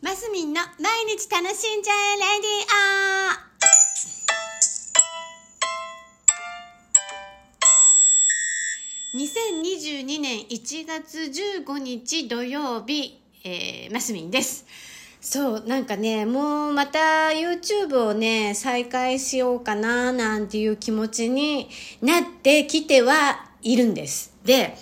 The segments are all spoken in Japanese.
マスミンの毎日楽しんじゃえレディオ2022年1月15日土曜日、えー、マスミンです。そう、なんかね、もうまた YouTube をね、再開しようかな、なんていう気持ちになってきてはいるんです。で、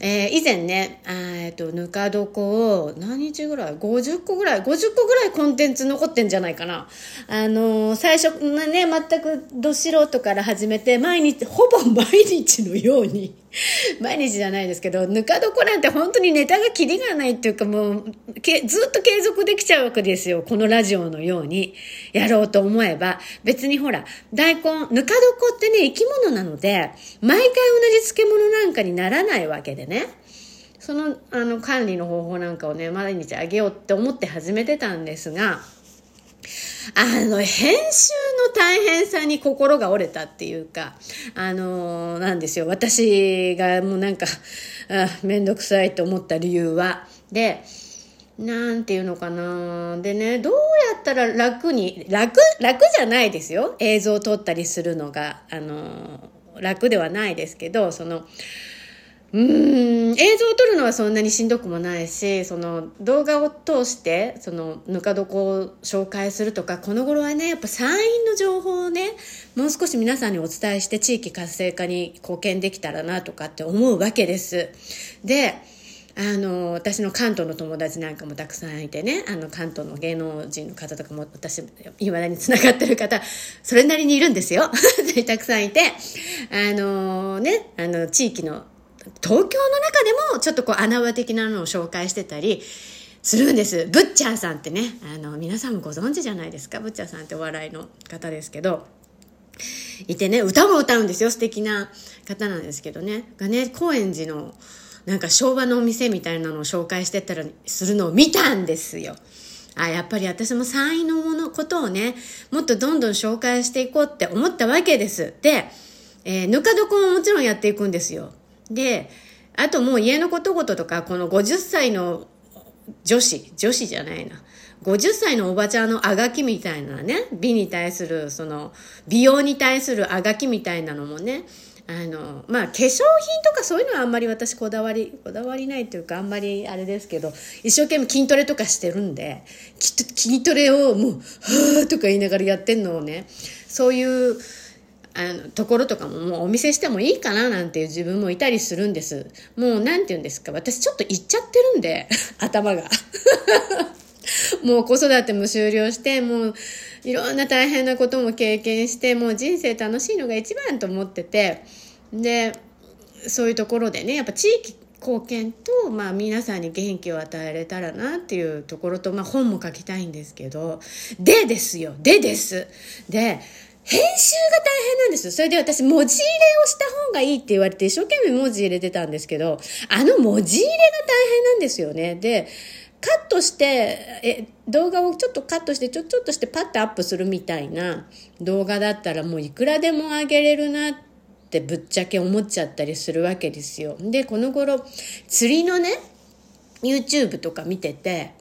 えー以前ね、えっと、ぬか床を何日ぐらい ?50 個ぐらい ?50 個ぐらいコンテンツ残ってんじゃないかな。あのー最初ね、全くど素人から始めて、毎日、ほぼ毎日のように、毎日じゃないですけど、ぬか床なんて本当にネタがキリがないっていうかもう、けずっと継続できちゃうわけですよ。このラジオのように。やろうと思えば。別にほら、大根、ぬか床ってね、生き物なので、毎回同じ漬物なんかにならないわけでね。その、あの、管理の方法なんかをね、毎日あげようって思って始めてたんですが、あの、編集の大変さに心が折れたっていうか、あのなんですよ。私がもうなんか、あめんどくさいと思った理由は。で、なんていうのかなでね、どうやったら楽に、楽、楽じゃないですよ。映像を撮ったりするのが、あの楽ではないですけど、その、うーん。映像を撮るのはそんなにしんどくもないしその動画を通してそのぬか床を紹介するとかこの頃はねやっぱ山陰の情報をねもう少し皆さんにお伝えして地域活性化に貢献できたらなとかって思うわけです。であの私の関東の友達なんかもたくさんいてねあの関東の芸能人の方とかも私いまだにつながってる方それなりにいるんですよ。たくさんいてあのねあの地域の東京の中でもちょっとこう穴場的なのを紹介してたりするんです。ブッチャーさんってね、あの、皆さんもご存知じゃないですか？ブッチャーさんってお笑いの方ですけど、いてね、歌も歌うんですよ。素敵な方なんですけどね。がね、高円寺のなんか昭和のお店みたいなのを紹介してたら、するのを見たんですよ。あ、やっぱり私も山陰のもの、ことをね、もっとどんどん紹介していこうって思ったわけです。で、えーぬか床ももちろんやっていくんですよ。で、あともう家のことごととか、この50歳の女子、女子じゃないな。50歳のおばちゃんのあがきみたいなね、美に対する、その、美容に対するあがきみたいなのもね、あの、まあ、化粧品とかそういうのはあんまり私こだわり、こだわりないというかあんまりあれですけど、一生懸命筋トレとかしてるんで、きっと筋トレをもう、はーとか言いながらやってんのをね、そういう、あのところとかももうお見せしてもいいかななんていう自分もいたりするんです。もうなんて言うんですか、私ちょっと言っちゃってるんで、頭が。もう子育ても終了して、もういろんな大変なことも経験して、もう人生楽しいのが一番と思ってて、で、そういうところでね、やっぱ地域貢献と、まあ皆さんに元気を与えれたらなっていうところと、まあ本も書きたいんですけど、でですよ、でです。で、編集が大変なんですよ。それで私、文字入れをした方がいいって言われて、一生懸命文字入れてたんですけど、あの文字入れが大変なんですよね。で、カットして、え、動画をちょっとカットして、ちょ、ちょっとしてパッとアップするみたいな動画だったらもういくらでも上げれるなってぶっちゃけ思っちゃったりするわけですよ。で、この頃、釣りのね、YouTube とか見てて、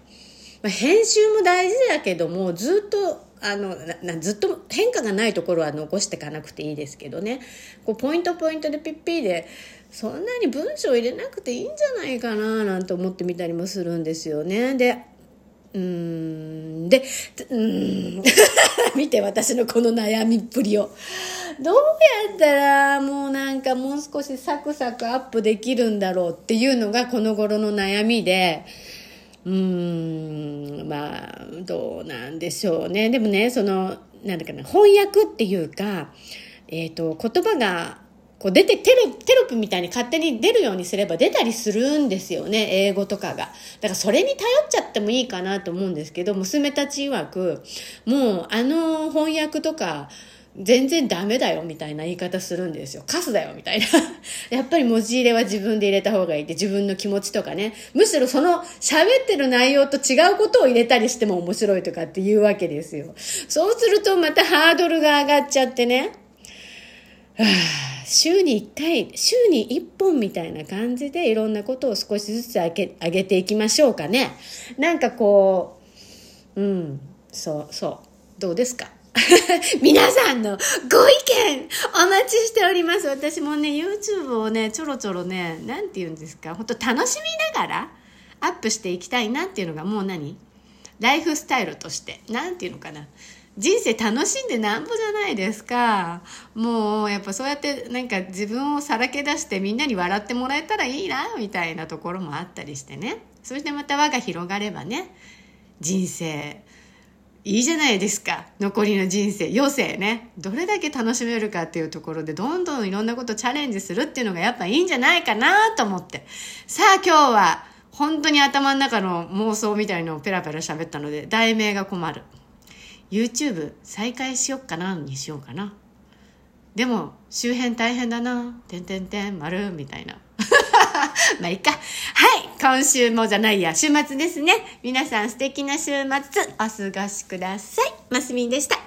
まあ、編集も大事だけどもずっとあのなずっと変化がないところは残していかなくていいですけどねこうポイントポイントでピッピーでそんなに文章入れなくていいんじゃないかななんて思ってみたりもするんですよね。でうんでうん 見て私のこの悩みっぷりを。どうやったらもうなんかもう少しサクサクアップできるんだろうっていうのがこの頃の悩みで。うーんまあどうなんでしょうね。でもねそのなんだかな翻訳っていうか、えー、と言葉がこう出てテロテロップみたいに勝手に出るようにすれば出たりするんですよね英語とかが。だからそれに頼っちゃってもいいかなと思うんですけど娘たち曰くもうあの翻訳とか全然ダメだよみたいな言い方するんですよ。カスだよみたいな。やっぱり文字入れは自分で入れた方がいいって自分の気持ちとかね。むしろその喋ってる内容と違うことを入れたりしても面白いとかっていうわけですよ。そうするとまたハードルが上がっちゃってね。は あ週に1回、週に1本みたいな感じでいろんなことを少しずつ上げ上げていきましょうかね。なんかこう、うんそうそうどうですか？皆さんのご意見お待ちしております。私もね YouTube をねちょろちょろね何て言うんですか本当楽しみながらアップしていきたいなっていうのがもう何？ライフスタイルとして。何て言うのかな。人生楽しんでなんぼじゃないですか。もうやっぱそうやってなんか自分をさらけ出してみんなに笑ってもらえたらいいなみたいなところもあったりしてね。そしてまた輪が広がればね人生いいじゃないですか。残りの人生。余生ね。どれだけ楽しめるかっていうところでどんどんいろんなことチャレンジするっていうのがやっぱいいんじゃないかなと思って。さあ今日は本当に頭の中の妄想みたいのをペラペラ喋ったので題名が困る。YouTube 再開しよっかなにしようかな。でも周辺大変だな。てんてんてん丸みたいな。まあいいか。はい。今週もじゃないや、週末ですね。皆さん素敵な週末お過ごしください。ますみんでした。